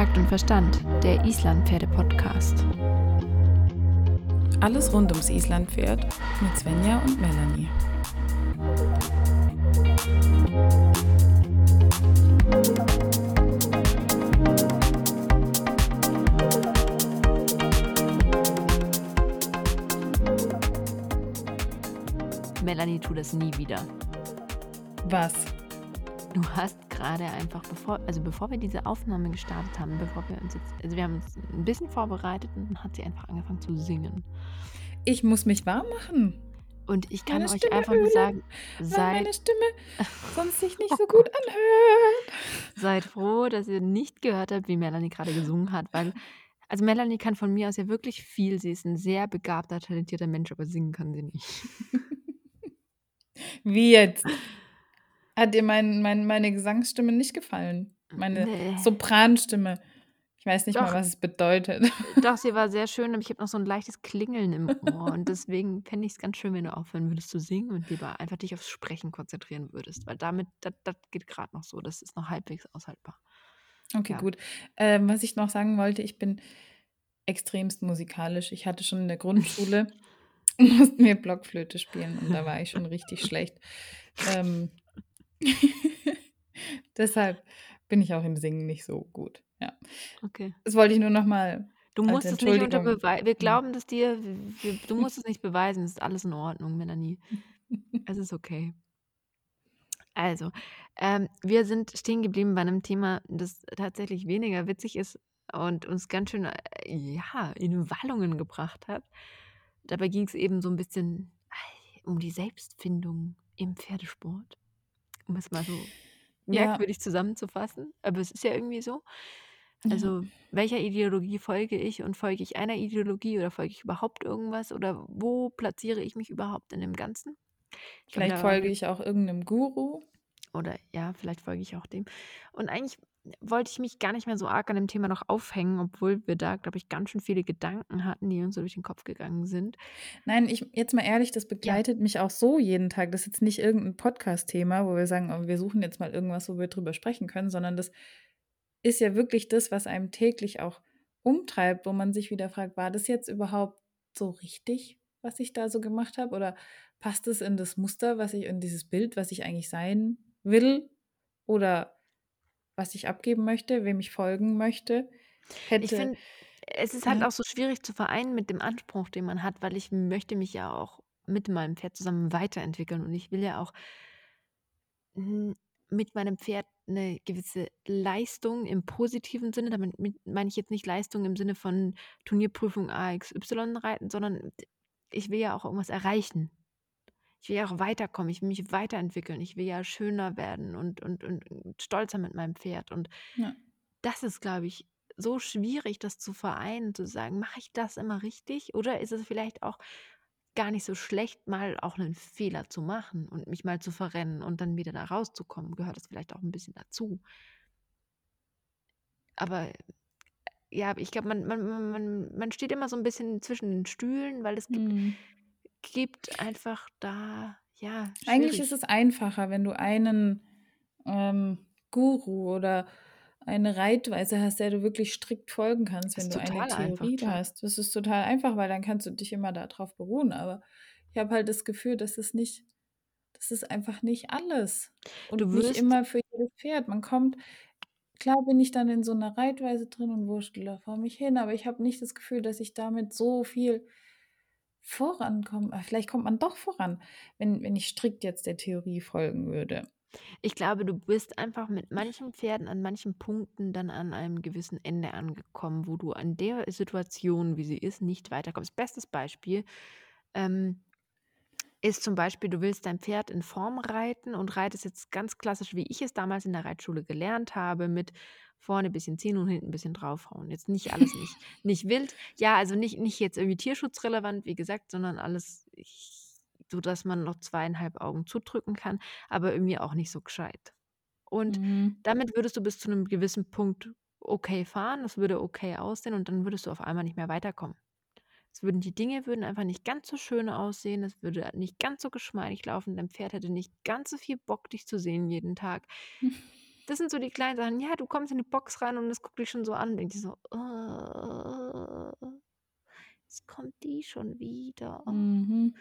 Takt und Verstand, der Islandpferde-Podcast. Alles rund ums Islandpferd mit Svenja und Melanie. Melanie, tu das nie wieder. Was? Du hast gerade einfach, bevor, also bevor wir diese Aufnahme gestartet haben, bevor wir uns jetzt, also wir haben uns ein bisschen vorbereitet und dann hat sie einfach angefangen zu singen. Ich muss mich warm machen. Und ich kann Meine euch Stimme einfach nur sagen, seid, meine Stimme sonst sich nicht so gut anhört. seid froh, dass ihr nicht gehört habt, wie Melanie gerade gesungen hat, weil, also Melanie kann von mir aus ja wirklich viel. Sie ist ein sehr begabter, talentierter Mensch, aber singen kann sie nicht. Wie jetzt? Hat dir mein, mein, meine Gesangsstimme nicht gefallen? Meine Nee. Sopranstimme. Ich weiß nicht Doch. mal, was es bedeutet. Doch, sie war sehr schön, aber ich habe noch so ein leichtes Klingeln im Ohr. Und deswegen fände ich es ganz schön, wenn du aufhören würdest zu singen und lieber einfach dich aufs Sprechen konzentrieren würdest. Weil damit, das, das geht gerade noch so. Das ist noch halbwegs aushaltbar. Okay, Ja. gut. Ähm, was ich noch sagen wollte, ich bin extremst musikalisch. Ich hatte schon in der Grundschule, mussten wir Blockflöte spielen und da war ich schon richtig schlecht. Ähm, deshalb bin ich auch im Singen nicht so gut. Ja, Okay. das wollte ich nur noch mal Du als musst es nicht unter Entschuldigung. Beweis. Wir glauben das dir. Wir, du musst es nicht beweisen. Es ist alles in Ordnung, Melanie. Es ist okay. Also, ähm, wir sind stehen geblieben bei einem Thema, das tatsächlich weniger witzig ist und uns ganz schön, äh, ja, in Wallungen gebracht hat. Dabei ging es eben so ein bisschen äh, um die Selbstfindung im Pferdesport, um es mal so Ja, merkwürdig zusammenzufassen. Aber es ist ja irgendwie so. ja. Also, welcher Ideologie folge ich und folge ich einer Ideologie oder folge ich überhaupt irgendwas oder wo platziere ich mich überhaupt in dem Ganzen? Ich Vielleicht folge ich auch irgendeinem Guru. Oder ja, vielleicht folge ich auch dem. Und eigentlich wollte ich mich gar nicht mehr so arg an dem Thema noch aufhängen, obwohl wir da, glaube ich, ganz schön viele Gedanken hatten, die uns so durch den Kopf gegangen sind. Nein, ich jetzt mal ehrlich, das Ja. begleitet mich auch so jeden Tag. Das ist jetzt nicht irgendein Podcast-Thema, wo wir sagen, oh, wir suchen jetzt mal irgendwas, wo wir drüber sprechen können, sondern das ist ja wirklich das, was einem täglich auch umtreibt, wo man sich wieder fragt, war das jetzt überhaupt so richtig, was ich da so gemacht habe? Oder passt es in das Muster, was ich, in dieses Bild, was ich eigentlich sein will? Oder was ich abgeben möchte, wem ich folgen möchte? Ich Hätte, finde, es ist halt ja, auch so schwierig zu vereinen mit dem Anspruch, den man hat, weil ich möchte mich ja auch mit meinem Pferd zusammen weiterentwickeln und ich will ja auch mit meinem Pferd eine gewisse Leistung im positiven Sinne, damit mit- meine ich jetzt nicht Leistung im Sinne von Turnierprüfung AXY reiten, sondern ich will ja auch irgendwas erreichen. Ich will ja auch weiterkommen, ich will mich weiterentwickeln, ich will ja schöner werden und, und, und stolzer mit meinem Pferd. Und ja. das ist, glaube ich, so schwierig, das zu vereinen, zu sagen, mache ich das immer richtig? Oder ist es vielleicht auch gar nicht so schlecht, mal auch einen Fehler zu machen und mich mal zu verrennen und dann wieder da rauszukommen? Gehört das vielleicht auch ein bisschen dazu? Aber ja, ich glaube, man, man, man- man, steht immer so ein bisschen zwischen den Stühlen, weil es gibt, Hm. Gibt einfach da, ja, Eigentlich schwierig. ist es einfacher, wenn du einen ähm, Guru oder eine Reitweise hast, der du wirklich strikt folgen kannst, wenn du eine einfach, Theorie klar. hast. Das ist total einfach, weil dann kannst du dich immer darauf beruhen. Aber ich habe halt das Gefühl, dass es nicht, das ist einfach nicht alles. Und Du nicht wirst, immer für jedes Pferd. Man kommt, klar bin ich dann in so einer Reitweise drin und wurschtel da vor mich hin, aber ich habe nicht das Gefühl, dass ich damit so viel vorankomme. Ah, Vielleicht kommt man doch voran, wenn, wenn ich strikt jetzt der Theorie folgen würde. ich glaube, du bist einfach mit manchen Pferden an manchen Punkten dann an einem gewissen Ende angekommen, wo du an der Situation, wie sie ist, nicht weiterkommst. Bestes Beispiel ähm, ist zum Beispiel, du willst dein Pferd in Form reiten und reitest jetzt ganz klassisch, wie ich es damals in der Reitschule gelernt habe, mit vorne ein bisschen ziehen und hinten ein bisschen draufhauen. Jetzt nicht alles nicht, nicht wild. Ja, also nicht, nicht jetzt irgendwie tierschutzrelevant, wie gesagt, sondern alles, so dass man noch zweieinhalb Augen zudrücken kann, aber irgendwie auch nicht so gescheit. Und Mhm. damit würdest du bis zu einem gewissen Punkt okay fahren, das würde okay aussehen und dann würdest du auf einmal nicht mehr weiterkommen. Es würden die Dinge würden einfach nicht ganz so schön aussehen, es würde nicht ganz so geschmeidig laufen, dein Pferd hätte nicht ganz so viel Bock, dich zu sehen jeden Tag. Das sind so die kleinen Sachen. Ja, du kommst in die Box rein und es guckt dich schon so an und denkt so: „Oh, jetzt kommt die schon wieder.“ Mhm.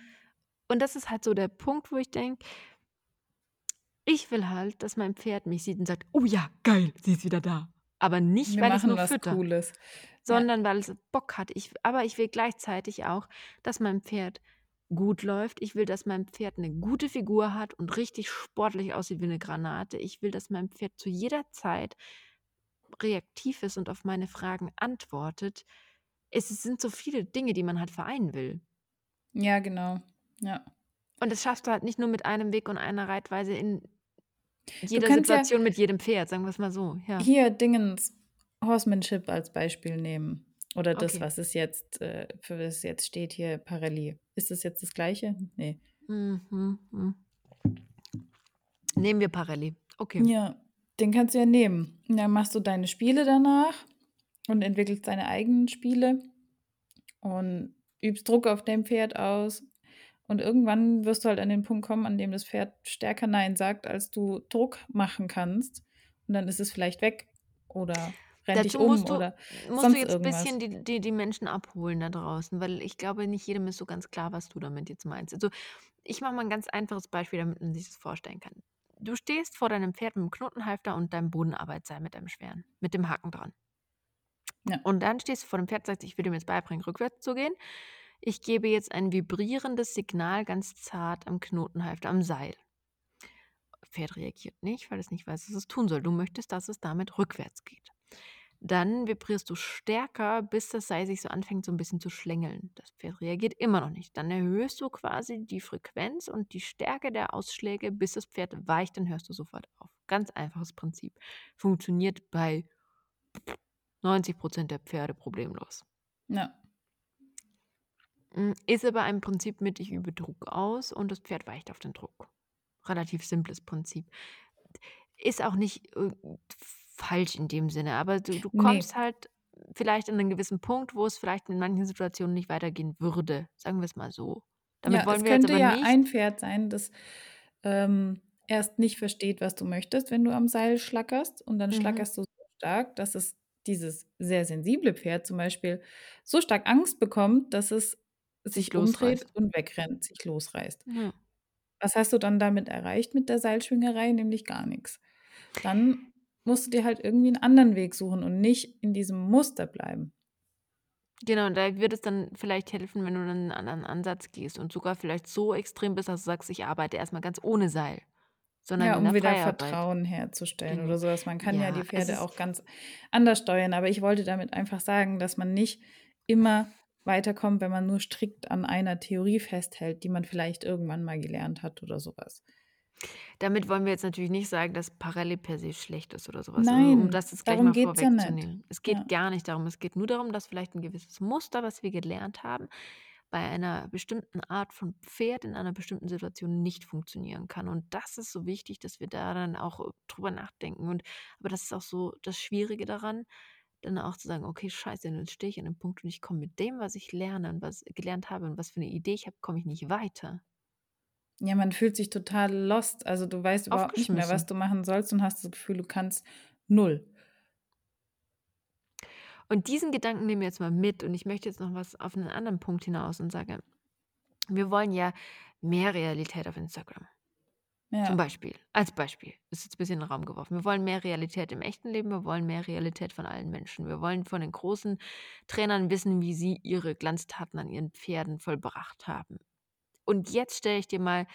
Und das ist halt so der Punkt, wo ich denke ich will halt, dass mein Pferd mich sieht und sagt: „Oh ja, geil, sie ist wieder da.“ Aber nicht, Wir weil machen nur was fütter, Cooles. Ja. sondern weil es Bock hat. Ich aber ich will gleichzeitig auch, dass mein Pferd gut läuft. Ich will, dass mein Pferd 'ne gute Figur hat und richtig sportlich aussieht wie 'ne Granate. Ich will, dass mein Pferd zu jeder Zeit reaktiv ist und auf meine Fragen antwortet. Es sind so viele Dinge, die man halt vereinen will. Ja, genau. Ja. Und das schaffst du halt nicht nur mit einem Weg und einer Reitweise in Jeder kannst ja Situation mit jedem Pferd, sagen wir's mal so, ja. hier Dingens Horsemanship als Beispiel nehmen oder das, Okay. was es jetzt äh, für was es jetzt steht hier, Parelli. Ist das jetzt das Gleiche? Ne. Mhm, hm. Nehmen wir Parelli. Okay. Ja, den kannst du ja nehmen. Und dann machst du deine Spiele danach und entwickelst deine eigenen Spiele und übst Druck auf dein Pferd aus. Und irgendwann wirst du halt an den Punkt kommen, an dem das Pferd stärker „Nein“ sagt, als du Druck machen kannst. Und dann ist es vielleicht weg oder rennt dich um musst du oder musst du sonst jetzt irgendwas. bisschen die die die Menschen abholen da draußen, weil ich glaube, nicht jedem ist so ganz klar, was du damit jetzt meinst. Also, ich mache mal 'n ganz einfaches Beispiel, damit man sich das vorstellen kann. Du stehst vor deinem Pferd mit'm Knotenhalfter und deinem Bodenarbeitsseil mit deinem schweren, mit dem Haken dran. Ja. Und dann stehst du vor dem Pferd, sagst: „Ich will dem jetzt beibringen, rückwärts zu gehen. Ich gebe jetzt ein vibrierendes Signal ganz zart am Knotenhalfter, am Seil.“ Pferd reagiert nicht, weil es nicht weiß, was es tun soll. Du möchtest, dass es damit rückwärts geht. Dann vibrierst du stärker, bis das Seil sich so anfängt, so 'n bisschen zu schlängeln. Das Pferd reagiert immer noch nicht. Dann erhöhst du quasi die Frequenz und die Stärke der Ausschläge, bis das Pferd weicht, dann hörst du sofort auf. Ganz einfaches Prinzip. Funktioniert bei 90 % der Pferde problemlos. Ja. Hm, ist aber ein Prinzip mit: Ich übe Druck aus und das Pferd weicht auf den Druck. Relativ simples Prinzip. Ist auch nicht, äh, falsch in dem Sinne, aber du du kommst halt vielleicht an 'nen gewissen Punkt, wo es vielleicht in manchen Situationen nicht weitergehen würde, sagen wir's mal so. Damit Ja, wollen es wir jetzt könnte aber ja nicht ein Pferd sein, das, ähm, erst nicht versteht, was du möchtest, wenn du am Seil schlackerst und dann Mhm. schlackerst du so stark, dass es dieses sehr sensible Pferd zum Beispiel so stark Angst bekommt, dass es Sich umdreht losreißt. und wegrennt, sich losreißt. Ja. Was hast du dann damit erreicht mit der Seilschwingerei? Nämlich gar nix. Dann musst du dir halt irgendwie 'n anderen Weg suchen und nicht in diesem Muster bleiben. Genau, und da wird es dann vielleicht helfen, wenn du dann 'n anderen Ansatz gehst und sogar vielleicht so extrem bist, dass du sagst: „Ich arbeite erst mal ganz ohne Seil, sondern Ja, um der wieder Freiarbeit.“ Vertrauen herzustellen Genau. oder so was. Man kann ja Ja, die Pferde auch ganz anders steuern, aber ich wollte damit einfach sagen, dass man nicht immer weiterkommt, wenn man nur strikt an einer Theorie festhält, die man vielleicht irgendwann mal gelernt hat oder so was. Damit wollen wir jetzt natürlich nicht sagen, dass Parelli per se schlecht ist oder so was. Also, um Nein, das jetzt gleich darum mal geht's ja nicht. vorwegzunehmen. Es geht Ja. gar nicht darum. Es geht nur darum, dass vielleicht 'n gewisses Muster, was wir gelernt haben, bei einer bestimmten Art von Pferd in einer bestimmten Situation nicht funktionieren kann. Und das ist so wichtig, dass wir da dann auch drüber nachdenken. Und aber das ist auch so das Schwierige daran, dann auch zu sagen: „Okay, scheiße, jetzt stehe ich an dem Punkt und ich komme mit dem, was ich lerne und was gelernt habe und was für 'ne Idee ich habe, komme ich nicht weiter.“ Ja, man fühlt sich total lost. Also, du weißt überhaupt nicht mehr, was du machen sollst und hast das Gefühl, du kannst 0. Und diesen Gedanken nehmen wir jetzt mal mit und ich möchte jetzt noch was auf 'nen anderen Punkt hinaus und sage: Wir wollen ja mehr Realität auf Instagram. Zum Ja. Beispiel, als Beispiel. Ist jetzt bisschen in 'n Raum geworfen. Wir wollen mehr Realität im echten Leben, wir wollen mehr Realität von allen Menschen. Wir wollen von den großen Trainern wissen, wie sie ihre Glanztaten an ihren Pferden vollbracht haben. Und jetzt stelle ich dir mal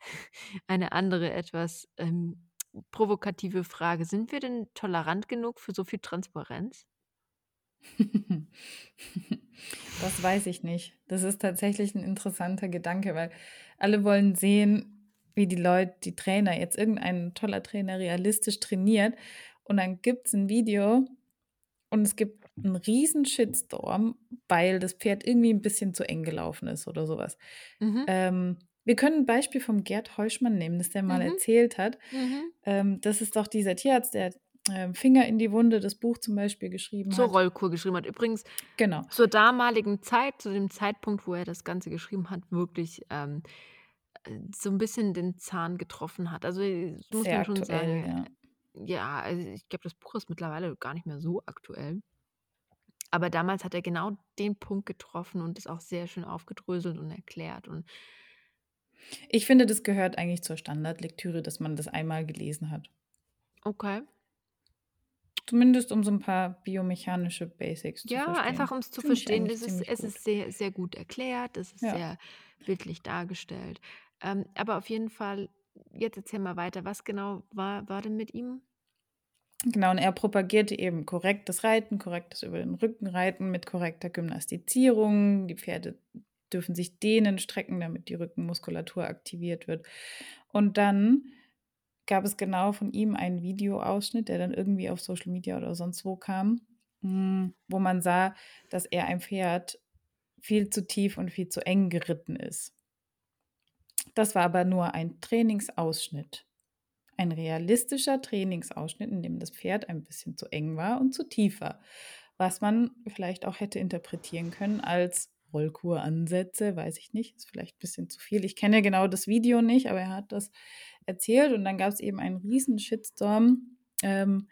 eine andere, etwas, ähm, provokative Frage. Sind wir denn tolerant genug für so viel Transparenz? Das weiß ich nicht. Das ist tatsächlich 'n interessanter Gedanke, weil alle wollen sehen, wie die Leut die Trainer jetzt irgendein toller Trainer realistisch trainiert und dann gibt's 'n Video und es gibt 'n riesen Shitstorm, weil das Pferd irgendwie 'n bisschen zu eng gelaufen ist oder so was. Mhm. Ähm, wir können 'n Beispiel vom Gerd Heuschmann nehmen, das der mal Mhm. erzählt hat. Mhm. Ähm, das ist doch dieser Tierarzt, der, ähm, „Finger in die Wunde“, das Buch zum Beispiel geschrieben Zur hat. Rollkur geschrieben hat. Übrigens Genau. zur damaligen Zeit, zu dem Zeitpunkt, wo er das Ganze geschrieben hat, wirklich, ähm, äh, so 'n bisschen den Zahn getroffen hat. Also, das muss Sehr man schon aktuell, sagen. ja. Ja, also ich glaube, das Buch ist mittlerweile gar nicht mehr so aktuell. Aber damals hat er genau den Punkt getroffen und es auch sehr schön aufgedröselt und erklärt und Ich finde, das gehört eigentlich zur Standardlektüre, dass man das einmal gelesen hat. Okay. Zumindest um so 'n paar biomechanische Basics zu Ja, einfach verstehen. um's zu verstehen. Es ist es ist sehr, sehr gut erklärt, es ist Ja. sehr bildlich dargestellt. Ähm, aber auf jeden Fall jetzt erzähl mal weiter. Was genau war war denn mit ihm? Genau, und er propagierte eben korrektes Reiten, korrektes über den Rücken reiten mit korrekter Gymnastizierung. Die Pferde dürfen sich dehnen, strecken, damit die Rückenmuskulatur aktiviert wird. Und dann gab es genau von ihm einen Videoausschnitt, der dann irgendwie auf Social Media oder sonst wo kam, hm, wo man sah, dass er ein Pferd viel zu tief und viel zu eng geritten ist. Das war aber nur ein Trainingsausschnitt. Ein realistischer Trainingsausschnitt, in dem das Pferd ein bisschen zu eng war und zu tief war, was man vielleicht auch hätte interpretieren können als Rollkuransätze, weiß ich nicht, ist vielleicht bisschen zu viel. Ich kenne genau das Video nicht, aber er hat das erzählt und dann gab's eben einen riesen Shitstorm. Ähm,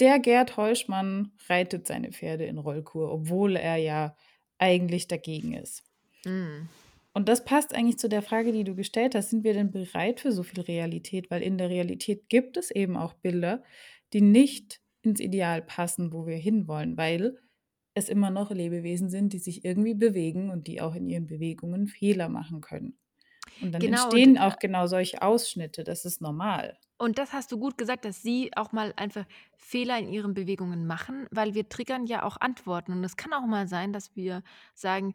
der Gerd Heuschmann reitet seine Pferde in Rollkur, obwohl er ja eigentlich dagegen ist. Mhm. Und das passt eigentlich zu der Frage, die du gestellt hast. Sind wir denn bereit für so viel Realität? Weil in der Realität gibt es eben auch Bilder, die nicht ins Ideal passen, wo wir hinwollen, weil es immer noch Lebewesen sind, die sich irgendwie bewegen und die auch in ihren Bewegungen Fehler machen können. Und dann Genau und, entstehen äh auch genau solche Ausschnitte. Das ist normal. Und das hast du gut gesagt, dass sie auch mal einfach Fehler in ihren Bewegungen machen, weil wir triggern ja auch Antworten. Und es kann auch mal sein, dass wir sagen: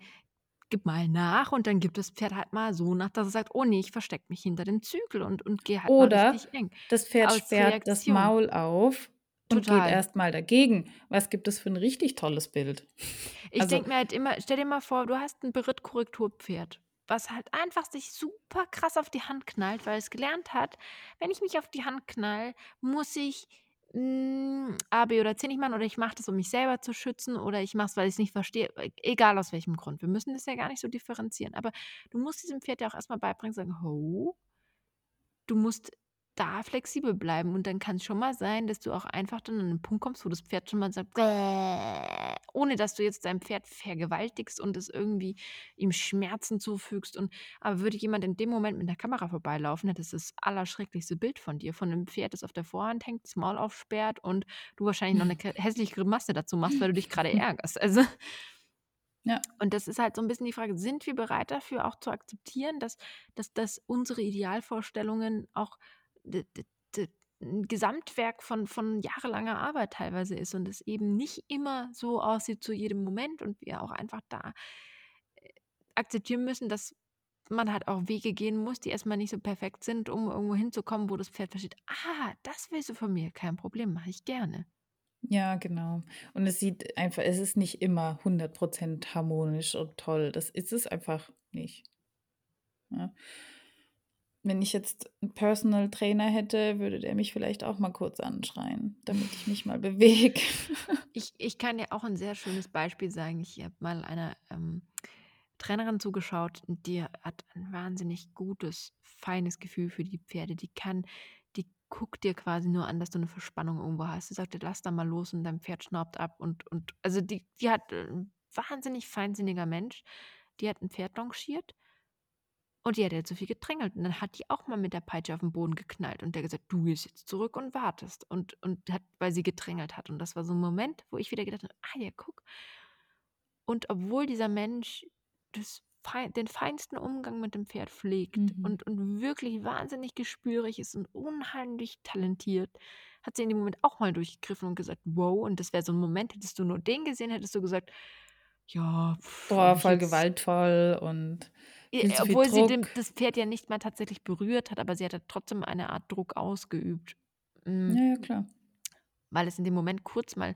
„Gib mal nach“, und dann gibt das Pferd halt mal so nach, dass es sagt: „Oh ne, ich verstecke mich hinter dem Zügel und und gehe halt mal Oder richtig eng“, das Pferd aus sperrt das Reaktion. Maul auf und geht Total. erst mal dagegen. Was gibt es für 'n richtig tolles Bild? Ich Also denke mir halt immer stell dir mal vor, du hast 'n Berittkorrekturpferd, was halt einfach sich super krass auf die Hand knallt, weil es gelernt hat: „Wenn ich mich auf die Hand knall, muss ich, hm, A, B oder C nicht machen oder ich mache das, um mich selber zu schützen oder ich mache es, weil ich's nicht verstehe“, e egal aus welchem Grund. Wir müssen das ja gar nicht so differenzieren. Aber du musst diesem Pferd ja auch erst mal beibringen, sagen: „Ho“ du musst da flexibel bleiben und dann kann's schon mal sein, dass du auch einfach dann an 'nen Punkt kommst, wo das Pferd schon mal sagt: „Bäh“, ohne dass du jetzt dein Pferd vergewaltigst und es irgendwie ihm Schmerzen zufügst und aber würde jemand in dem Moment mit 'ner Kamera vorbeilaufen, hätte es das allerschrecklichste Bild von dir, von 'nem Pferd, das auf der Vorhand hängt, das Maul aufsperrt und du wahrscheinlich noch 'ne k hässliche Grimasse dazu machst, weil du dich grade ärgerst. Also Ja. und das ist halt so 'n bisschen die Frage, sind wir bereit dafür auch zu akzeptieren, dass dass dass unsere Idealvorstellungen auch Gesamtwerk von von jahrelanger Arbeit teilweise ist und es eben nicht immer so aussieht zu jedem Moment und wir auch einfach da, äh, akzeptieren müssen, dass man halt auch Wege gehen muss, die erst mal nicht so perfekt sind, um irgendwo hinzukommen, wo das Pferd versteht: „Ah, das willst du von mir, kein Problem, mache ich gerne.“ Ja, genau. Und es sieht einfach es ist nicht immer 100 % harmonisch und toll. Das ist es einfach nicht. Ja. Wenn ich jetzt 'n Personal Trainer hätte, würde der mich vielleicht auch mal kurz anschreien, damit ich mich mal bewege. Ich ich kann dir auch 'n sehr schönes Beispiel sagen. Ich habe mal einer, ähm, Trainerin zugeschaut die hat ein wahnsinnig gutes, feines Gefühl für die Pferde. Die kann die guckt dir quasi nur an, dass du 'ne Verspannung irgendwo hast. Sie sagt dir: „Lass da mal los“ und dein Pferd schnaubt ab und und also die die hat äh, wahnsinnig feinsinniger Mensch. Die hat 'n Pferd longiert und die hat ja zu viel gedrängelt und dann hat die auch mal mit der Peitsche auf'n Boden geknallt und der gesagt: „Du gehst jetzt zurück und wartest“ und und hat weil sie gedrängelt hat. Und das war so 'n Moment, wo ich wieder gedacht habe: „Ah ja, guck“ und obwohl dieser Mensch das den feinsten Umgang mit dem Pferd pflegt Mhm. und und wirklich wahnsinnig gespürig ist und unheimlich talentiert, hat sie in dem Moment auch mal durchgegriffen und gesagt: „Wow“, und das wäre so 'n Moment, hättest du nur den gesehen, hättest du gesagt: „Ja, Boah, voll jetzt“ gewaltvoll und viel zu viel obwohl sie dem Druck. das Pferd ja nicht mal tatsächlich berührt hat, aber sie hat trotzdem eine Art Druck ausgeübt. Hm Ja, ja, klar. weil es in dem Moment kurz mal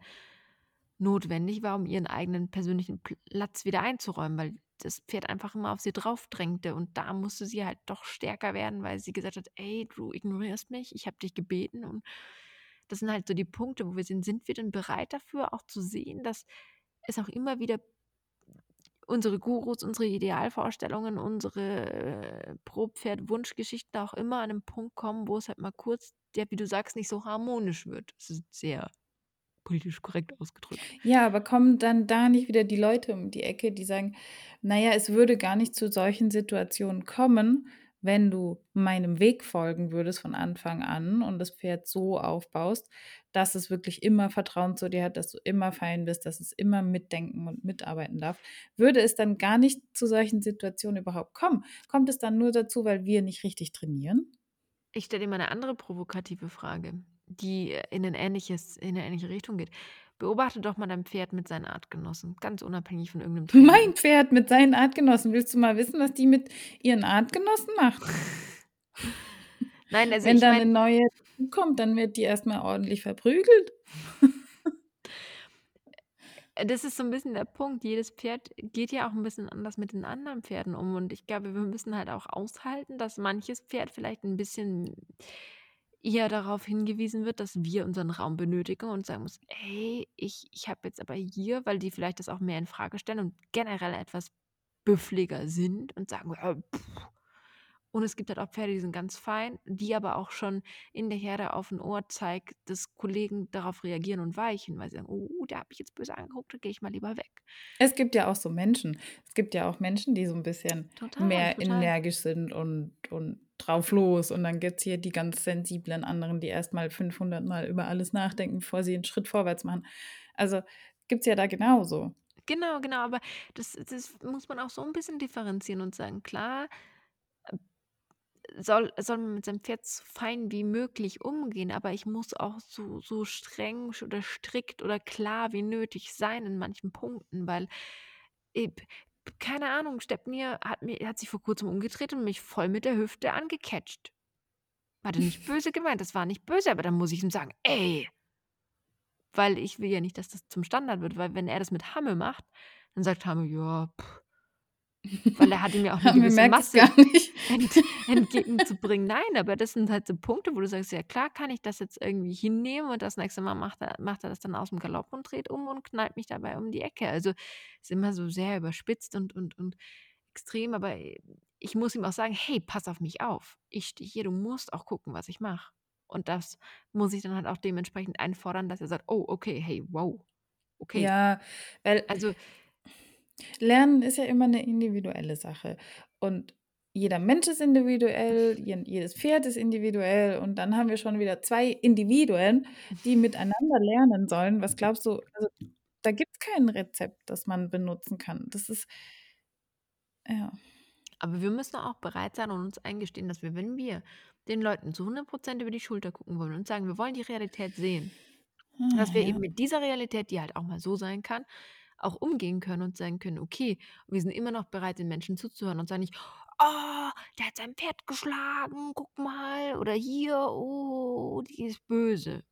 notwendig war, um ihren eigenen persönlichen Platz wieder einzuräumen, weil das Pferd einfach immer auf sie drauf drängte und da musste sie halt doch stärker werden, weil sie gesagt hat: „Ey, du ignorierst mich, ich habe dich gebeten.“ Und das sind halt so die Punkte, wo wir sind sind wir denn bereit dafür, auch zu sehen, dass es auch immer wieder unsere Gurus, unsere Idealvorstellungen, unsere, äh, Pro-Pferd-Wunschgeschichten auch immer an 'nem Punkt kommen, wo es halt mal kurz der, wie du sagst, nicht so harmonisch wird. Das ist sehr politisch korrekt ausgedrückt. Ja, aber kommen dann da nicht wieder die Leute um die Ecke, die sagen: „Na ja, es würde gar nicht zu solchen Situationen kommen, wenn du meinem Weg folgen würdest von Anfang an und das Pferd so aufbaust, dass es wirklich immer Vertrauen zu dir hat, dass du immer fein bist, dass es immer mitdenken und mitarbeiten darf.“ Würde es dann gar nicht zu solchen Situationen überhaupt kommen? Kommt es dann nur dazu, weil wir nicht richtig trainieren? Ich stelle dir mal 'ne andere provokative Frage, die in 'nen ähnliches in 'ne ähnliche Richtung geht. Beobachte doch mal dein Pferd mit seinen Artgenossen, ganz unabhängig von irgend 'nem Training. Mein Pferd mit seinen Artgenossen. Willst du mal wissen, was die mit ihren Artgenossen macht? Nein, also Wenn da 'ne meine neue kommt, dann wird die erst mal ordentlich verprügelt. Äh, das ist so 'n bisschen der Punkt. Jedes Pferd geht ja auch 'n bisschen anders mit den anderen Pferden um und ich glaube, wir müssen halt auch aushalten, dass manches Pferd vielleicht 'n bisschen eher darauf hingewiesen wird, dass wir unseren Raum benötigen und sagen muss: „Hey, ich ich habe jetzt aber hier“ weil die vielleicht das auch mehr infrage stellen und generell etwas büffliger sind und sagen: „Äh, Und es gibt halt auch Pferde, die sind ganz fein, die aber auch schon in der Herde auf 'n Ohr zeigt, dass Kollegen darauf reagieren und weichen, weil sie sagen: „Oh, der hat mich jetzt böse angeguckt, da gehe ich mal lieber weg.“ Es gibt ja auch so Menschen. Es gibt ja auch Menschen, die so 'n bisschen Total, mehr total. energisch sind und und drauf los und dann gibt's hier die ganz sensiblen anderen, die erst mal 500 Mal über alles nachdenken, bevor sie 'n Schritt vorwärts machen. Also, gibt's ja da genauso. Genau, genau, aber das das muss man auch so 'n bisschen differenzieren und sagen, klar, soll soll man mit seinem Pferd so fein wie möglich umgehen, aber ich muss auch so so streng oder strikt oder klar wie nötig sein in manchen Punkten, weil, keine Ahnung, Stepnir hat mir hat sich vor Kurzem umgedreht und mich voll mit der Hüfte angecatcht. Hat er nicht böse gemeint, das war nicht böse, aber dann muss ich ihm sagen: „Ey!“ Weil ich will ja nicht, dass das zum Standard wird, weil wenn er das mit Hamme macht, dann sagt Hamme: „Ja, Weil er hat ihm ja auch 'ne Hamme gewisse merkt es Masse gar nicht. ent entgegenzubringen. Nein, aber das sind halt so Punkte, wo du sagst: „Ja klar kann ich das jetzt irgendwie hinnehmen und das nächste Mal macht er macht er das dann aus'm Galopp und dreht um und knallt mich dabei um die Ecke.“ Also, ist immer so sehr überspitzt und und und extrem, aber, ich muss ihm auch sagen: „Hey, pass auf mich auf. Ich stehe hier, du musst auch gucken, was ich mache.“ Und das muss ich dann halt auch dementsprechend einfordern, dass er sagt: „Oh, okay, hey, wow, okay.“ Ja, weil Also Lernen ist ja immer 'ne individuelle Sache und jeder Mensch ist individuell, jedes Pferd ist individuell und dann haben wir schon wieder 2 Individuen, die miteinander lernen sollen. Was glaubst du also, da gibt's kein Rezept, das man benutzen kann. Das ist ja. Aber wir müssen auch bereit sein und uns eingestehen, dass wir, wenn wir den Leuten zu 100 % über die Schulter gucken wollen und sagen: „Wir wollen die Realität sehen“, dass wir Ja. eben mit dieser Realität, die halt auch mal so sein kann, auch umgehen können und sagen können: „Okay, wir sind immer noch bereit, den Menschen zuzuhören“ und sagen nicht: „Oh, der hat sein Pferd geschlagen, guck mal“ oder „hier, oh, die ist böse.“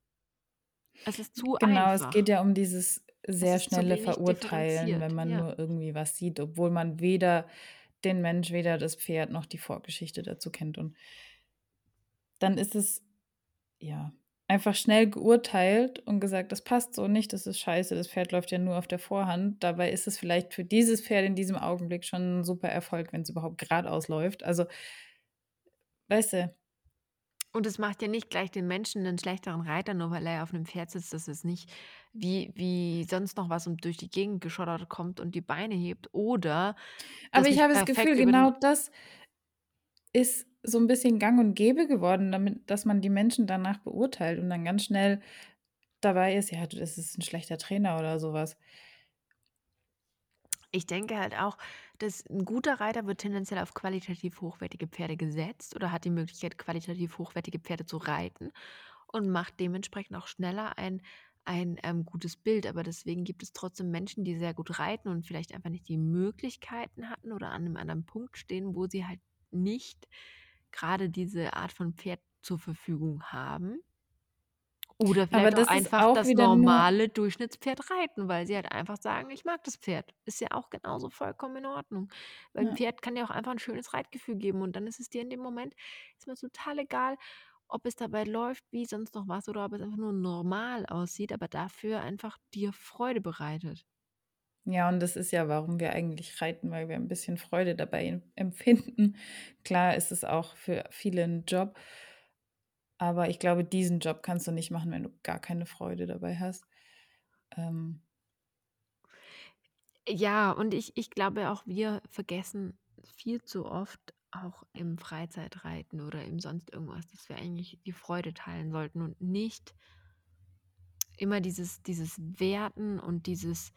Es ist zu Genau, es geht einfach. ja um dieses Es sehr schnelle Verurteilen, wenn man ja. nur irgendwie was sieht, obwohl man weder den Mensch, weder das Pferd noch die Vorgeschichte dazu kennt und dann ist es, ja, einfach schnell geurteilt und gesagt: „Das passt so nicht, das ist scheiße, das Pferd läuft ja nur auf der Vorhand.“ Dabei ist es vielleicht für dieses Pferd in diesem Augenblick schon 'n super Erfolg, wenn's überhaupt geradeaus läuft. Also weißt du? Und es macht ja nicht gleich den Menschen 'nen schlechteren Reiter, nur weil er auf 'nem Pferd sitzt, das es nicht wie wie sonst noch was und durch die Gegend geschoddert kommt und die Beine hebt oder Aber ich habe das Gefühl, genau das ist so 'n bisschen gang und gäbe geworden, damit dass man die Menschen danach beurteilt und dann ganz schnell dabei ist: „Ja, das ist 'n schlechter Trainer“ oder so was. Ich denke halt auch, dass 'n guter Reiter wird tendenziell auf qualitativ hochwertige Pferde gesetzt oder hat die Möglichkeit, qualitativ hochwertige Pferde zu reiten und macht dementsprechend auch schneller ein ein, ähm, gutes Bild. Aber deswegen gibt es trotzdem Menschen, die sehr gut reiten und vielleicht einfach nicht die Möglichkeiten hatten oder an 'nem anderen Punkt stehen, wo sie halt nicht grade diese Art von Pferd zur Verfügung haben oder vielleicht auch einfach auch das normale Durchschnittspferd reiten, weil sie halt einfach sagen: „Ich mag das Pferd.“ Ist ja auch genauso vollkommen in Ordnung. Weil Ja. Pferd kann dir auch einfach 'n schönes Reitgefühl geben und dann ist es dir in dem Moment ist mir's total egal, ob es dabei läuft wie sonst noch was oder ob es einfach nur normal aussieht, aber dafür einfach dir Freude bereitet. Ja, und das ist ja, warum wir eigentlich reiten, weil wir 'n bisschen Freude dabei em empfinden. Klar ist es auch für viele 'n Job. Aber ich glaube, diesen Job kannst du nicht machen, wenn du gar keine Freude dabei hast. Ähm. Ja, und ich ich glaube auch, wir vergessen viel zu oft auch im Freizeitreiten oder im sonst irgendwas, dass wir eigentlich die Freude teilen sollten und nicht immer dieses dieses Werten und dieses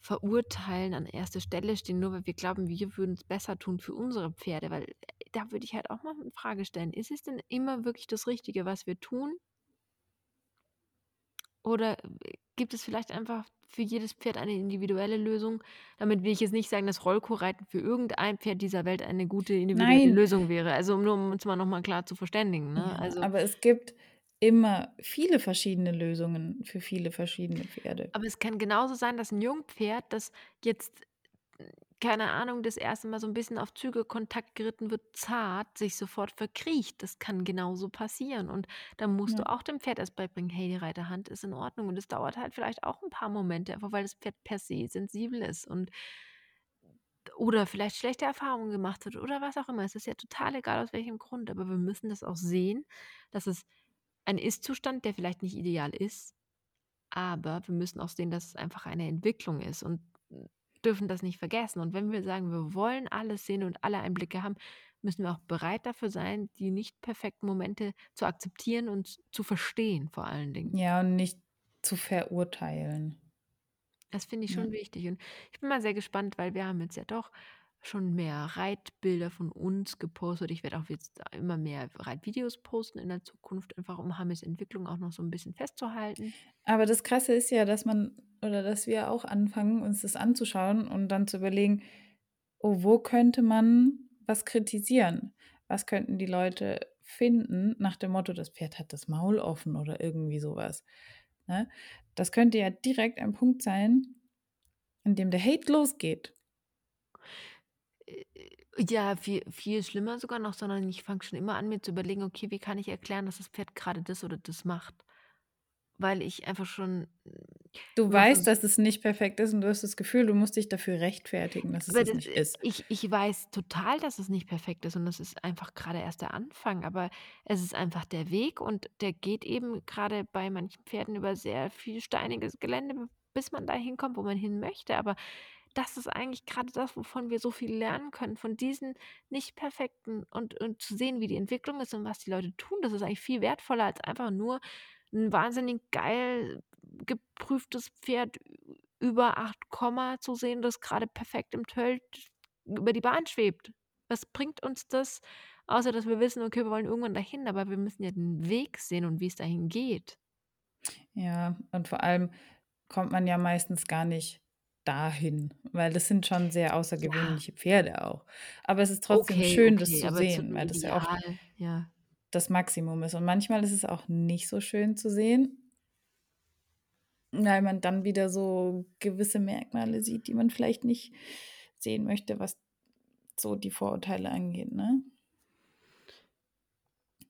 Verurteilen an erster Stelle stehen, nur weil wir glauben, wir würden es besser tun für unsere Pferde, weil, äh, da würde ich halt auch mal in Frage stellen: Ist es denn immer wirklich das Richtige, was wir tun? Oder, äh, gibt es vielleicht einfach für jedes Pferd eine individuelle Lösung? Damit will ich jetzt nicht sagen, dass Rollkur-Reiten für irgendein Pferd dieser Welt eine gute individuelle Nein. Lösung wäre. Also, nur um uns mal noch mal klar zu verständigen, ne? Ja, Also aber es gibt immer viele verschiedene Lösungen für viele verschiedene Pferde. Aber es kann genauso sein, dass 'n Jungpferd, das jetzt, keine Ahnung, das 1. Mal so 'n bisschen auf Zügelkontakt geritten wird, zart, sich sofort verkriecht. Das kann genauso passieren. Und dann musst Ja. du auch dem Pferd erst beibringen: „Hey, die Reiterhand ist in Ordnung.“ Und es dauert halt vielleicht auch 'n paar Momente, einfach weil das Pferd per se sensibel ist und oder vielleicht schlechte Erfahrungen gemacht hat oder was auch immer. Es ist ja total egal, aus welchem Grund, aber wir müssen das auch sehen, dass es ein Ist-Zustand, der vielleicht nicht ideal ist, aber wir müssen auch sehen, dass es einfach eine Entwicklung ist und dürfen das nicht vergessen. Und wenn wir sagen, wir wollen alles sehen und alle Einblicke haben, müssen wir auch bereit dafür sein, die nicht perfekten Momente zu akzeptieren und zu verstehen vor allen Dingen. Ja, und nicht zu verurteilen. Das finde ich Ja. schon wichtig. Und ich bin mal sehr gespannt, weil wir haben jetzt ja doch schon mehr Reitbilder von uns gepostet. Ich werde auch jetzt immer mehr Reitvideos posten in der Zukunft, einfach um Hamis Entwicklung auch noch so 'n bisschen festzuhalten. Aber das Krasse ist ja, dass man oder dass wir auch anfangen, uns das anzuschauen und dann zu überlegen: „Oh, wo könnte man was kritisieren? Was könnten die Leute finden?“ Nach dem Motto: „Das Pferd hat das Maul offen“ oder irgendwie so was, ne? Das könnte ja direkt ein Punkt sein, an dem der Hate losgeht. Äh, ja, viel viel schlimmer sogar noch, sondern ich fange schon immer an, mir zu überlegen: „Okay, wie kann ich erklären, dass das Pferd grade das oder das macht?“ Weil ich einfach schon Du immer weißt, dass es nicht perfekt ist und du hast das Gefühl, du musst dich dafür rechtfertigen, dass es Aber das das nicht äh, ist. ich ich weiß total, dass es nicht perfekt ist und das ist einfach grade erst der Anfang, aber es ist einfach der Weg und der geht eben grade bei manchen Pferden über sehr viel steiniges Gelände, bis man da hinkommt, wo man hin möchte. Aber das ist eigentlich grade das, wovon wir so viel lernen können, von diesen nicht perfekten und und zu sehen, wie die Entwicklung ist und was die Leute tun. Das ist eigentlich viel wertvoller als einfach nur 'n wahnsinnig geil geprüftes Pferd über 8 zu sehen, das grade perfekt im Tölt über die Bahn schwebt. Was bringt uns das, außer dass wir wissen: „Okay, wir wollen irgendwann dahin“, aber wir müssen ja den Weg sehen und wie's dahin geht. Ja, und vor allem kommt man ja meistens gar nicht dahin, weil das sind schon sehr Ja. außergewöhnliche Pferde auch. Aber es ist trotzdem Okay, schön, das okay, zu aber zu sehen, weil das ja Ideal, ja. das Maximum ist. Und manchmal ist es auch nicht so schön zu sehen weil man dann wieder so gewisse Merkmale sieht, die man vielleicht nicht sehen möchte, was so die Vorurteile angeht, ne?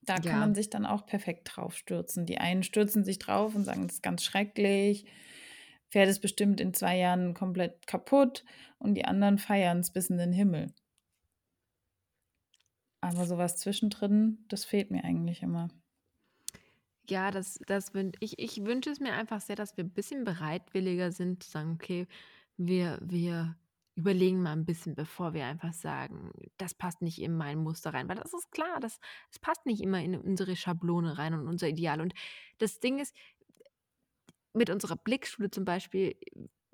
Da kann Ja. man sich dann auch perfekt drauf stürzen. Die einen stürzen sich drauf und sagen: „Das ist ganz schrecklich. Pferd ist bestimmt in 2 Jahren komplett kaputt“, und die anderen feiern's bis in den Himmel. Aber so was zwischendrin, das fehlt mir eigentlich immer. Ja, das das ich ich wünsche es mir einfach sehr, dass wir 'n bisschen bereitwilliger sind, zu sagen: „Okay, wir wir überlegen mal 'n bisschen, bevor wir einfach sagen, das passt nicht in mein Muster rein.“ Weil das ist klar, das es passt nicht immer in unsere Schablone rein und unser Ideal. Und das Ding ist mit unserer Blickschule zum Beispiel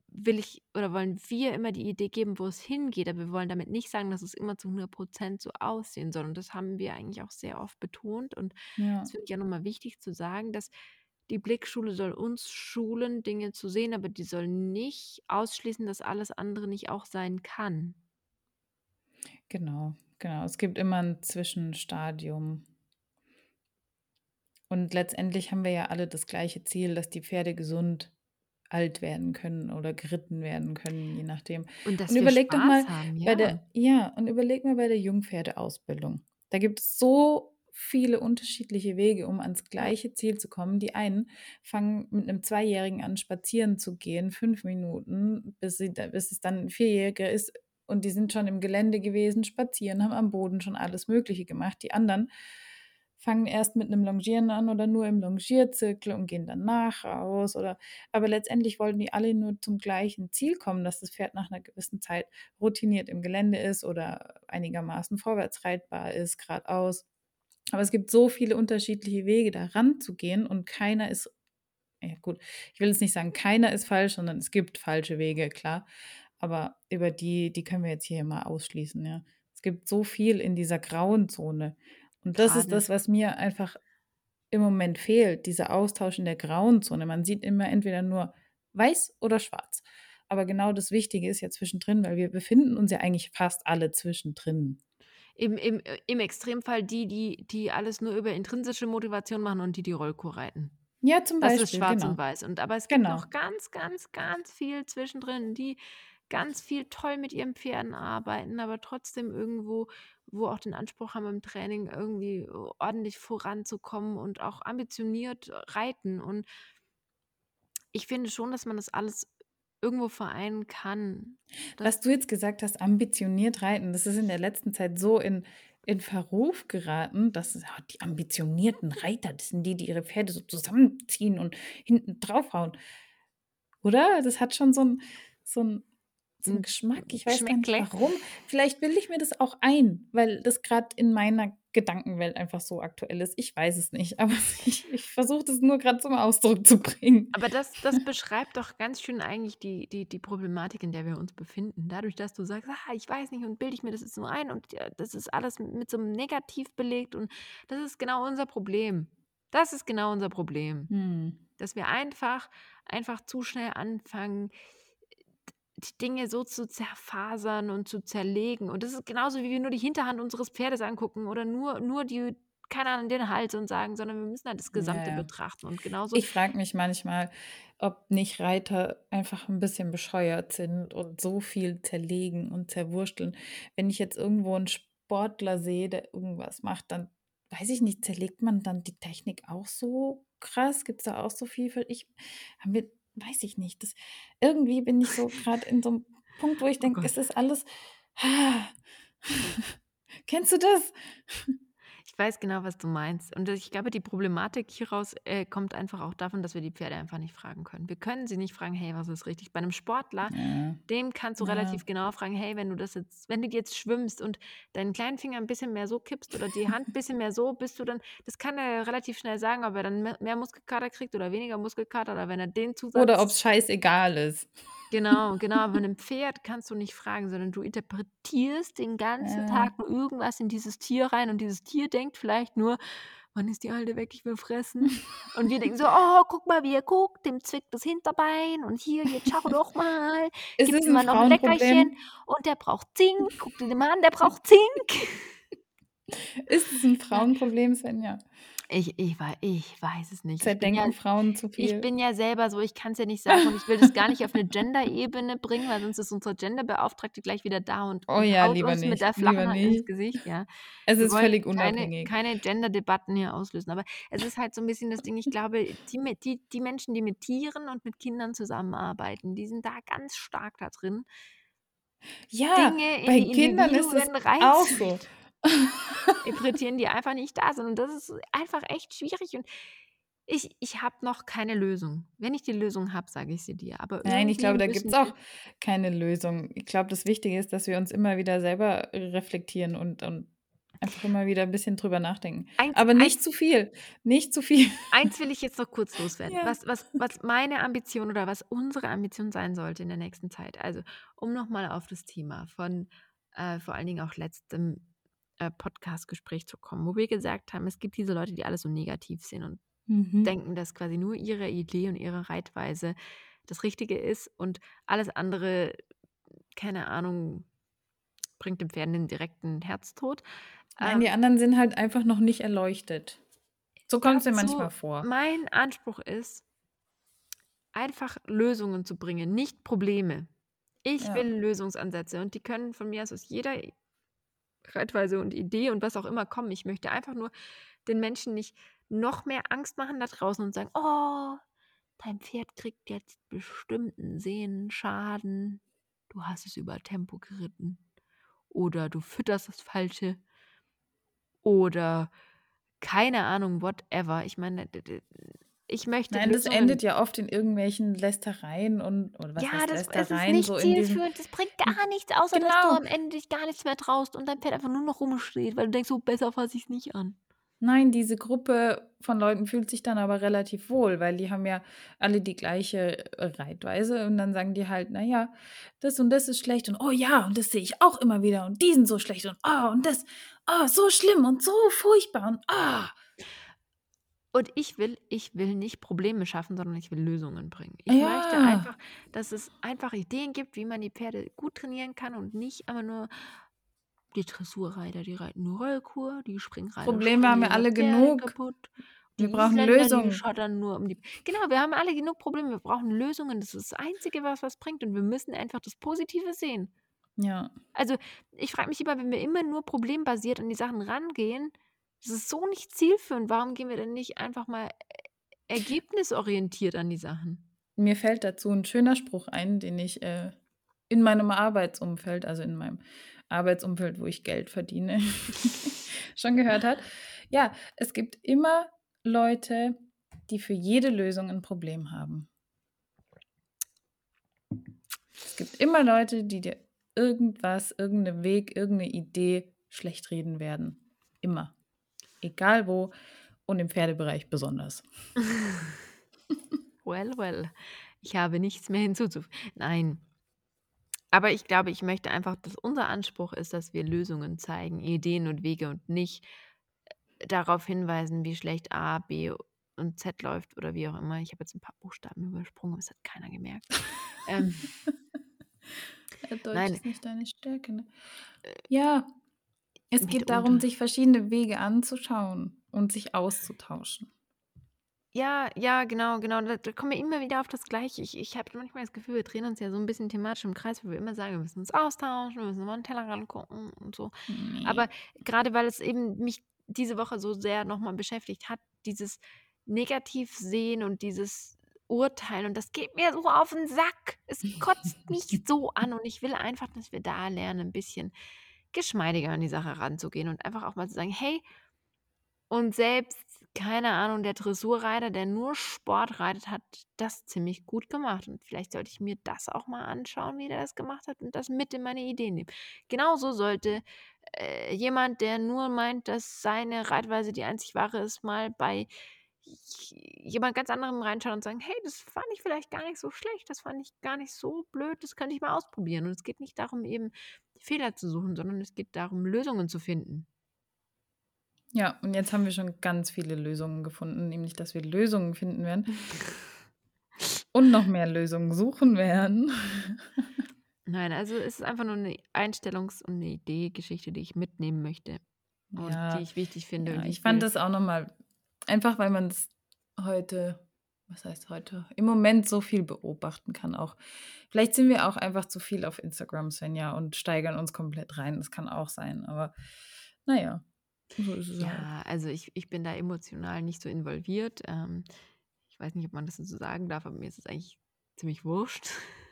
will ich oder wollen wir immer die Idee geben, wo es hingeht, aber wir wollen damit nicht sagen, dass es immer zu 100 % so aussehen soll. Und das haben wir eigentlich auch sehr oft betont. Und Ja. das finde ich auch noch mal wichtig zu sagen, dass die Blickschule soll uns schulen, Dinge zu sehen, aber die soll nicht ausschließen, dass alles andere nicht auch sein kann. Genau, genau. Es gibt immer 'n Zwischenstadium. Und letztendlich haben wir ja alle das gleiche Ziel, dass die Pferde gesund alt werden können oder geritten werden können, je nachdem. Und Und überleg doch mal Spaß haben, bei ja. der ja, und überleg mal bei der Jungpferdeausbildung. Da gibt's so viele unterschiedliche Wege, um ans gleiche Ziel zu kommen. Die einen fangen mit 'nem Zweijährigen an, spazieren zu gehen, 5 Minuten, bis sie bis es dann 'n Vierjähriger ist und die sind schon im Gelände gewesen, spazieren, haben am Boden schon alles Mögliche gemacht. Die anderen fangen erst mit einem Longieren an oder nur im Longierzirkel und gehen danach raus oder aber letztendlich wollten die alle nur zum gleichen Ziel kommen, dass das Pferd nach einer gewissen Zeit routiniert im Gelände ist oder einigermaßen vorwärts reitbar ist, geradeaus. Aber es gibt so viele unterschiedliche Wege, da ranzugehen und keiner ist ja gut, ich will jetzt nicht sagen, keiner ist falsch, sondern es gibt falsche Wege, klar. Aber über die die können wir jetzt hier mal ausschließen, ja. Es gibt so viel in dieser grauen Zone. Und das ist Grade. das, was mir einfach im Moment fehlt, dieser Austausch in der grauen Zone. Man sieht immer entweder nur weiß oder schwarz. Aber genau das Wichtige ist ja zwischendrin, weil wir befinden uns ja eigentlich fast alle zwischendrin. Im im im Extremfall die, die die alles nur über intrinsische Motivation machen und die, die Rollkur reiten. Ja, zum Das ist Beispiel, schwarz und genau. weiß. Und aber es gibt Genau. noch ganz, ganz, ganz viel zwischendrin, die ganz viel toll mit ihren Pferden arbeiten, aber trotzdem irgendwo wo auch den Anspruch haben, im Training irgendwie ordentlich voranzukommen und auch ambitioniert reiten. Und ich finde schon, dass man das alles irgendwo vereinen kann. Was du jetzt gesagt hast, ambitioniert reiten, das ist in der letzten Zeit so in in Verruf geraten, dass die ambitionierten Reiter, das sind die, die ihre Pferde so zusammenziehen und hinten draufhauen. Oder? Das hat schon so 'n so 'n so 'n Hm, Geschmack. Ich weiß nicht warum. Vielleicht bilde ich mir das auch ein, weil das grad in meiner Gedankenwelt einfach so aktuell ist. Ich weiß es nicht, aber ich ich versuche das nur grad zum Ausdruck zu bringen. Aber das das beschreibt doch ganz schön eigentlich die die die Problematik, in der wir uns befinden. Dadurch, dass du sagst: „Ah, ich weiß nicht und bilde ich mir das jetzt nur ein und, das ist alles mit so 'nem Negativ belegt“ und das ist genau unser Problem. Das ist genau unser Problem, Mhm. dass wir einfach einfach zu schnell anfangen, die Dinge so zu zerfasern und zu zerlegen. Und das ist genauso, wie wir nur die Hinterhand unseres Pferdes angucken oder nur nur die keine Ahnung, den Hals und sagen, sondern wir müssen halt das Gesamte ja. betrachten. Und genauso Ich frage mich manchmal, ob nicht Reiter einfach 'n bisschen bescheuert sind und so viel zerlegen und zerwursteln. Wenn ich jetzt irgendwo 'n Sportler sehe, der irgendwas macht, dann weiß ich nicht, zerlegt man dann die Technik auch so krass? Gibt's da auch so viel ich haben wir weiß ich nicht. Das irgendwie bin ich so grad in so 'nem Punkt, wo ich Oh denke, Gott. es ist alles Kennst du das? Ich weiß genau, was du meinst. Und ich glaube, die Problematik hieraus, äh, kommt einfach auch davon, dass wir die Pferde einfach nicht fragen können. Wir können sie nicht fragen: „Hey, was ist richtig?“ Bei 'nem Sportler, Ja. dem kannst du Ja. relativ genau fragen: „Hey, wenn du das jetzt wenn du jetzt schwimmst und deinen kleinen Finger 'n bisschen mehr so kippst oder die Hand bisschen mehr so, bist du dann“ das kann er relativ schnell sagen, ob er dann me mehr Muskelkater kriegt oder weniger Muskelkater oder wenn er den Oder Zusatz ob's scheißegal ist. Genau, genau. Aber 'nem Pferd kannst du nicht fragen, sondern du interpretierst den ganzen Ja. Tag nur irgendwas in dieses Tier rein und dieses Tier denkt vielleicht nur: „Wann ist die Alte weg? Ich will fressen.“ Und wir denken so: „Oh, guck mal, wie er guckt, dem zwickt das Hinterbein und hier, jetzt schau doch mal, gib's es mal noch 'n Leckerchen und der braucht Zink. Guck dir den mal an, der braucht Zink.“ Ist es 'n Ja. Frauenproblem, Svenja? Ich ich wei ich weiß es nicht. Ich bin ja Zerdenken Frauen zu ich viel? bin ja selber so, ich kann's ja nicht sagen und ich will das gar nicht auf 'ne Gender-Ebene bringen, weil sonst ist unsere Genderbeauftragte gleich wieder da und Oh und ja, haut lieber uns mit nicht, der flachen lieber Hand ins nicht. Gesicht, ja. Es Wir ist wollen völlig keine unabhängig. keine Gender-Debatten hier auslösen. Aber es ist halt so 'n bisschen das Ding, ich glaube, die die die Menschen, die mit Tieren und mit Kindern zusammenarbeiten, die sind da ganz stark da drin Ja, Dinge in bei die Kindern ist es Individuen auch so. Reinzuinterpretieren, die einfach nicht da sind. Und das ist einfach echt schwierig und ich ich habe noch keine Lösung. Wenn ich die Lösung habe, sage ich sie dir. Aber Nein, ich glaube, da gibt's müssen auch keine Lösung. Ich glaube, das Wichtige ist, dass wir uns immer wieder selber reflektieren und und einfach immer wieder 'n bisschen drüber nachdenken. Eins Aber nicht eins zu viel, nicht zu viel. eins will ich jetzt noch kurz loswerden, Ja. was was was meine Ambition oder was unsere Ambition sein sollte in der nächsten Zeit. Also, um noch mal auf das Thema von, äh, vor allen Dingen auch letztem, äh, Podcastgespräch zu kommen, wo wir gesagt haben, es gibt diese Leute, die alles so negativ sehen und Mhm. denken, dass quasi nur ihre Idee und ihre Reitweise das Richtige ist und alles andere, keine Ahnung, bringt dem Pferden den direkten Herztod. Nein, Ähm die anderen sind halt einfach noch nicht erleuchtet. So kommt's mir Dazu manchmal vor. mein Anspruch ist einfach Lösungen zu bringen, nicht Probleme. Ich Ja. will Lösungsansätze und die können von mir aus aus jeder Reitweise und Idee und was auch immer kommen. Ich möchte einfach nur den Menschen nicht noch mehr Angst machen da draußen und sagen: „Oh, dein Pferd kriegt jetzt bestimmt 'n Sehnenschaden. Du hast es über Tempo geritten oder du fütterst das Falsche“ oder keine Ahnung, whatever. Ich meine, ich möchte Nein, das endet ja oft in irgendwelchen Lästereien und oder was Ja, heißt das es ist Lästereien, nicht so zielführend. Das bringt gar nichts, außer dass du genau. am Ende dich gar nichts mehr traust und dein Pferd einfach nur noch rumsteht, weil du denkst: „So, besser fasse ich's nicht an.“ Nein, diese Gruppe von Leuten fühlt sich dann aber relativ wohl, weil die haben ja alle die gleiche Reitweise und dann sagen die halt: „Na ja, das und das ist schlecht“ und „Oh ja, und das sehe ich auch immer wieder und die sind so schlecht und oh und das, oh, so schlimm und so furchtbar und ah.“ Und ich will ich will nicht Probleme schaffen, sondern ich will Lösungen bringen. Ich möchte Ja. einfach, dass es einfach Ideen gibt, wie man die Pferde gut trainieren kann und nicht immer nur die Dressurreiter, die reiten nur Rollkur, die Springreiter Probleme haben wir alle genug. kaputt. Wir Die brauchen Isländer, die Lösungen. schottern nur um die Genau, wir haben alle genug Probleme. Wir brauchen Lösungen. Das ist das Einzige, was was bringt und wir müssen einfach das Positive sehen. Ja. Also, ich frage mich immer, wenn wir immer nur problembasiert an die Sachen rangehen, das ist so nicht zielführend. Warum gehen wir denn nicht einfach mal e ergebnisorientiert an die Sachen? Mir fällt dazu 'n schöner Spruch ein, den ich, äh, in meinem Arbeitsumfeld, also in meinem Arbeitsumfeld, wo ich Geld verdiene, schon gehört hat. Ja, es gibt immer Leute, die für jede Lösung 'n Problem haben. Es gibt immer Leute, die dir irgendwas, irgend 'ne Weg, irgend 'ne Idee schlechtreden werden. Immer. Egal wo und im Pferdebereich besonders. Well, well. Ich habe nichts mehr hinzuzuf Nein. Aber ich glaube, ich möchte einfach, dass unser Anspruch ist, dass wir Lösungen zeigen, Ideen und Wege und nicht, äh, darauf hinweisen, wie schlecht A, B und Z läuft oder wie auch immer. Ich habe jetzt 'n paar Buchstaben übersprungen, aber es hat keiner gemerkt. Ähm Deutsch Nein. ist nicht deine Stärke, ne? Ja, es geht darum, sich verschiedene Wege anzuschauen und sich auszutauschen. Ja, ja, genau, genau. Da da kommen wir immer wieder auf das Gleiche. Ich ich habe manchmal das Gefühl, wir drehen uns ja so 'n bisschen thematisch im Kreis, wo wir immer sagen, wir müssen uns austauschen, wir müssen über 'n Tellerrand gucken und so. Ne. Aber grade weil es eben mich diese Woche so sehr noch mal beschäftigt hat, dieses Negativsehen und dieses Urteilen und das geht mir so auf 'n Sack. Es kotzt mich so an und ich will einfach, dass wir da lernen, 'n bisschen geschmeidiger an die Sache ranzugehen und einfach auch mal zu sagen: „Hey“ und selbst, keine Ahnung, der Dressurreiter, der nur Sport reitet, hat das ziemlich gut gemacht und vielleicht sollte ich mir das auch mal anschauen, wie der das gemacht hat und das mit in meine Ideen nehmen. Genauso sollte, äh, jemand, der nur meint, dass seine Reitweise die einzig wahre ist, mal bei jemand ganz anderem reinschauen und sagen: „Hey, das fand ich vielleicht gar nicht so schlecht. Das fand ich gar nicht so blöd. Das könnte ich mal ausprobieren.“ Und es geht nicht darum, eben Fehler zu suchen, sondern es geht darum, Lösungen zu finden. Ja, und jetzt haben wir schon ganz viele Lösungen gefunden, nämlich dass wir Lösungen finden werden und noch mehr Lösungen suchen werden. Nein, also es ist einfach nur 'ne Einstellungs und 'ne Idee-Geschichte, die ich mitnehmen möchte und Ja, die ich wichtig finde ja, ich fand das auch noch mal einfach, weil man's heute was heißt heute? Im Moment so viel beobachten kann auch. Vielleicht sind wir auch einfach zu viel auf Instagram, Svenja, und steigern uns komplett rein. Das kann auch sein, aber na ja, so ist es halt. Ja, also ich ich bin da emotional nicht so involviert. Ähm, ich weiß nicht, ob man das so sagen darf, aber mir ist es eigentlich ziemlich wurscht.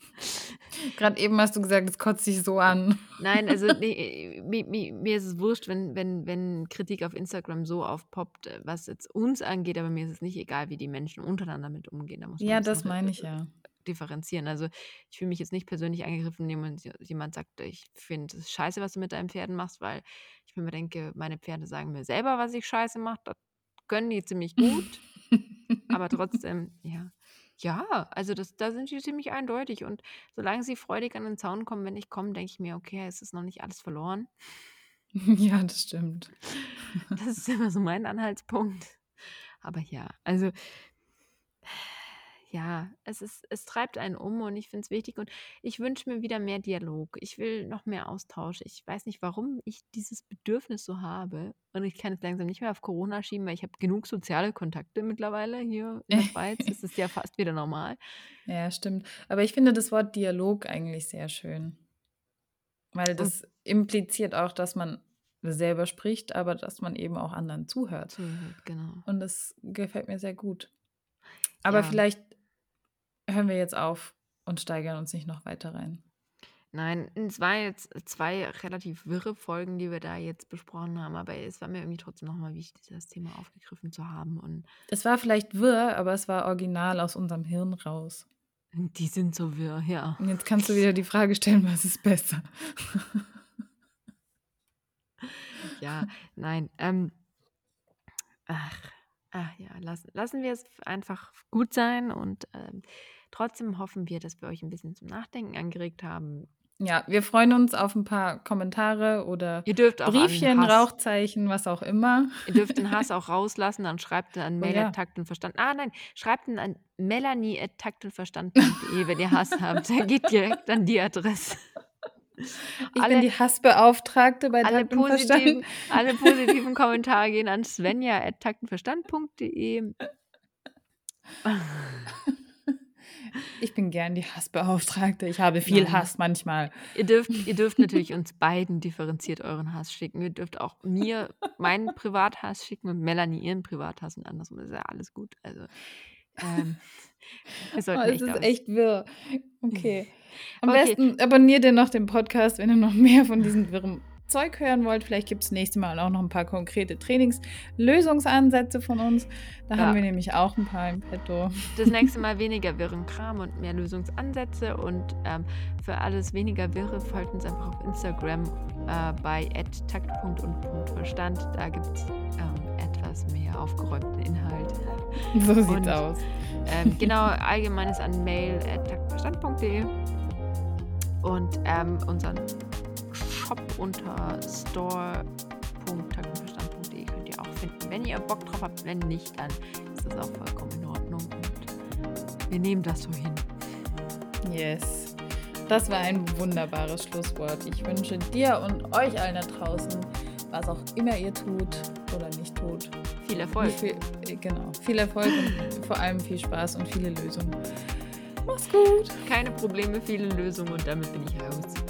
Grad eben hast du gesagt, es kotzt dich so an. Nein, also ne, mi mi mir ist es wurscht, wenn wenn wenn Kritik auf Instagram so aufpoppt, äh, was jetzt uns angeht, aber mir ist es nicht egal, wie die Menschen untereinander damit umgehen. Da muss man Ja, das re meine ich ja. differenzieren. Also, ich fühle mich jetzt nicht persönlich angegriffen, wenn jemand jemand sagt: „Ich finde es scheiße, was du mit deinen Pferden machst“, weil ich mir immer denke, meine Pferde sagen mir selber, was ich scheiße mache. Das können die ziemlich gut, aber trotzdem, ja. Ja, also das da sind die ziemlich eindeutig und solange sie freudig an den Zaun kommen, wenn ich komme, denke ich mir: „Okay, es ist noch nicht alles verloren.“ Ja, das stimmt. Das ist immer so mein Anhaltspunkt. Aber ja, also ja, es ist es treibt einen um und ich finde es wichtig und ich wünsche mir wieder mehr Dialog. Ich will noch mehr Austausch. Ich weiß nicht, warum ich dieses Bedürfnis so habe und ich kann es langsam nicht mehr auf Corona schieben, weil ich habe genug soziale Kontakte mittlerweile hier in der Schweiz. Es ist ja fast wieder normal. Ja, stimmt. Aber ich finde das Wort Dialog eigentlich sehr schön. Weil Und das impliziert auch, dass man selber spricht, aber dass man eben auch anderen zuhört. Zuhört, genau. Und das gefällt mir sehr gut. Aber Ja. vielleicht hören wir jetzt auf und steigern uns nicht noch weiter rein. Nein, es waren jetzt zwei relativ wirre Folgen, die wir da jetzt besprochen haben, aber es war mir irgendwie trotzdem nochmal wichtig, das Thema aufgegriffen zu haben. Und Es war vielleicht wirr, aber es war original aus unserem Hirn raus. die sind so wirr, ja. Und jetzt kannst du wieder die Frage stellen, was ist besser? Ja, nein. Ähm, ach, ach ja, lassen, lassen wir es einfach gut sein und ähm, trotzdem hoffen wir, dass wir euch ein bisschen zum Nachdenken angeregt haben. Ja, wir freuen uns auf ein paar Kommentare oder Briefchen, Rauchzeichen, was auch immer. ihr dürft den Hass auch rauslassen, dann schreibt an Oh mail ja. at takt und verstand. Ah nein, schreibt ihn an melanie at taktundverstand.de, wenn ihr Hass habt. Er geht direkt an die Adresse. Ich Alle- bin die Hassbeauftragte bei Alle positiven, alle positiven Kommentare gehen an svenja at taktundverstand.de. Ich bin gern die Hassbeauftragte. Ich habe viel Nein. Hass manchmal. Ihr dürft, ihr dürft natürlich uns beiden differenziert euren Hass schicken. Ihr dürft auch mir meinen Privathass schicken und Melanie ihren Privathass und andersrum. Das ist ja alles gut. Also, ähm, wir Oh, es ist aus- echt wirr. Okay. Am Okay. besten abonniert ihr noch den Podcast, wenn ihr noch mehr von diesem wirren Zeug hören wollt. Vielleicht gibt es nächstes Mal auch noch ein paar konkrete Trainingslösungsansätze von uns. Da Ja. haben wir nämlich auch ein paar im Petto. das nächste Mal weniger wirren Kram und mehr Lösungsansätze. Und ähm, für alles weniger Wirre folgt uns einfach auf Instagram äh, bei takt.und.verstand. Da gibt es ähm, etwas mehr aufgeräumten Inhalt. So sieht's Und- aus. Ähm, genau, allgemeines an mail at taktverstand.de und ähm, unseren Shop unter store.taktverstand.de könnt ihr auch finden. Wenn ihr Bock drauf habt, wenn nicht, dann ist das auch vollkommen in Ordnung und wir nehmen das so hin. Yes. Das war ein wunderbares Schlusswort. Ich wünsche dir und euch allen da draußen, was auch immer ihr tut oder nicht tut, Viel Erfolg. Viel, äh, genau. Viel Erfolg und vor allem viel Spaß und viele Lösungen. Mach's gut. Keine Probleme, viele Lösungen und damit bin ich raus.